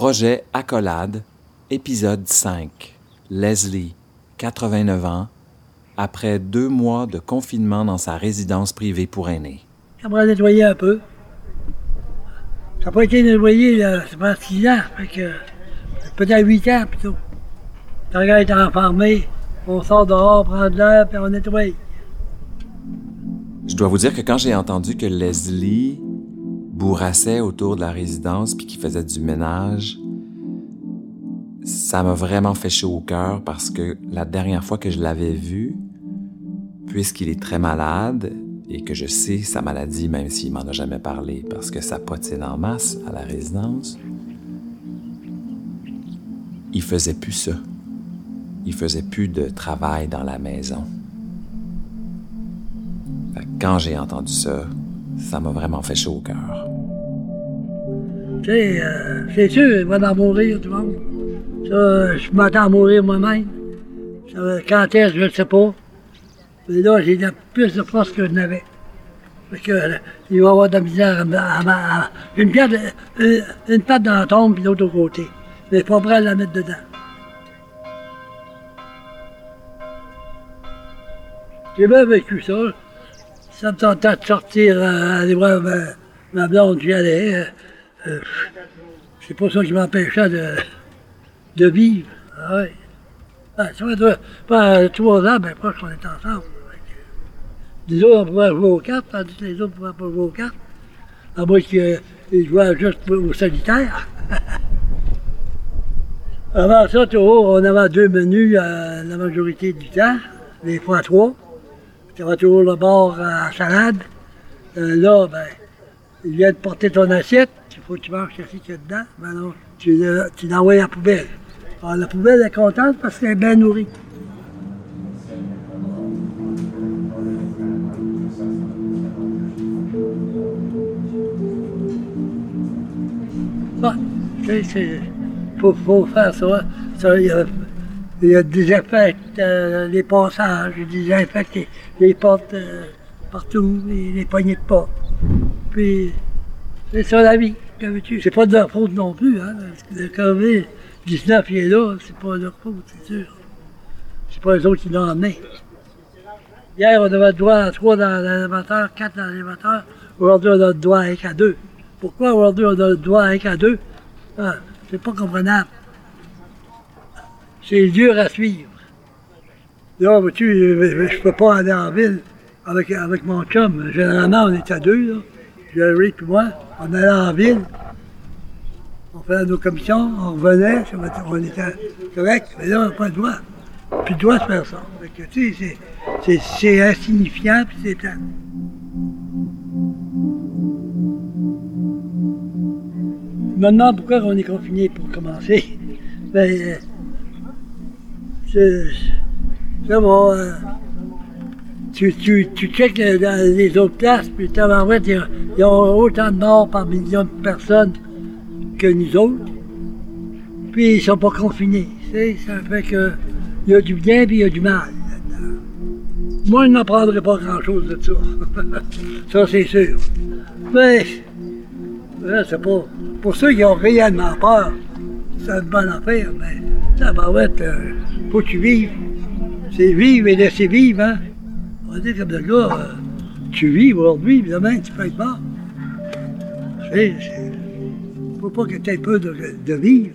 Projet Accolade, épisode 5. Leslie, 89 ans, après deux mois de confinement dans sa résidence privée pour aînés. J'aimerais nettoyer un peu. Ça n'a pas été nettoyé, là, 6 ans, fait que peut-être 8 ans plutôt. Quand gars est enfermé, on sort dehors, prendre l'air, puis on nettoie. Je dois vous dire que quand j'ai entendu que Leslie bourrassait autour de la résidence puis qu'il faisait du ménage, ça m'a vraiment fait chaud au cœur parce que la dernière fois que je l'avais vu, puisqu'il est très malade et que je sais sa maladie, même s'il m'en a jamais parlé parce que ça potine en masse à la résidence, il faisait plus ça. Il faisait plus de travail dans la maison. Quand j'ai entendu ça, ça m'a vraiment fait chaud au cœur. Tu sais, euh, c'est sûr, il va en mourir, tout le monde. Ça, je m'attends à mourir moi-même. Quand est-ce, je ne sais pas. Mais là, j'ai plus de force que je n'avais. Parce que, euh, il va y avoir de la misère à, à, une, pierre de- une, une dans la tombe, puis l'autre au côté. Mais pas prêt à la mettre dedans. J'ai bien vécu ça. Ça me tentait de sortir, euh, aller voir ma, ma blonde, j'y allais. euh, euh, c'est pas ça qui m'empêchait de, de vivre. Ah ouais. Ah, ça fait trois- pas trois ans, ben proche qu'on est ensemble. Que, Les autres, on pouvait jouer aux cartes, tandis que les autres ne pouvaient pas jouer aux cartes. À moins qu'ils ils jouaient juste au solitaire. Avant ça, on avait deux menus euh, la majorité du temps, des fois trois. Tu avais toujours le bord à salade. Euh, là, ben, il vient de porter ton assiette, il faut que tu manges ce qu'il y a dedans. Ben non, tu, tu l'envoies à la poubelle. Alors, la poubelle est contente parce qu'elle est bien nourrie. Bon. Faut, faut faire ça. y il y a désinfecte euh, les passages, il désinfecte les, portes euh, partout, les, les poignées de porte. Puis, c'est ça la vie. veux-tu? C'est pas de leur faute non plus, hein. Le COVID-19 il est là, c'est pas de leur faute, c'est sûr. C'est pas eux autres qui l'ont emmené. Hier, on avait le droit à trois dans l'élévateur, quatre dans l'élévateur. Aujourd'hui, on a le droit à un qu'à deux. Pourquoi aujourd'hui, on a le droit à un qu'à deux? Ah, c'est pas comprenable. C'est dur à suivre. Là, vois-tu, je, je peux pas aller en ville avec, avec mon chum. Généralement, on est à deux, là. Jerry et moi, on allait en ville. On faisait nos commissions, on revenait, on était correct, mais là, on n'a pas le droit. Puis le droit de faire ça. Tu sais, c'est- insignifiant, puis c'est demande pourquoi on est confiné pour commencer. Ben, euh, c'est bon. euh, tu, tu, tu checkes les autres places, puis voir, ils ils ont autant de morts par million de personnes que nous autres. Puis ils sont pas confinés. ça fait que il y a du bien puis il y a du mal. là-dedans. Moi, je n'en prendrai pas grand-chose de ça. ça, c'est sûr. Mais, c'est pas. Pour ceux qui ont réellement peur, c'est une bonne affaire, mais ça être. euh, faut que tu vives. C'est vivre et laisser vivre, hein. On va dire comme le gars, euh, tu vis aujourd'hui, demain, tu peux être mort. Sais, c'est- faut pas que tu aies peur de vivre.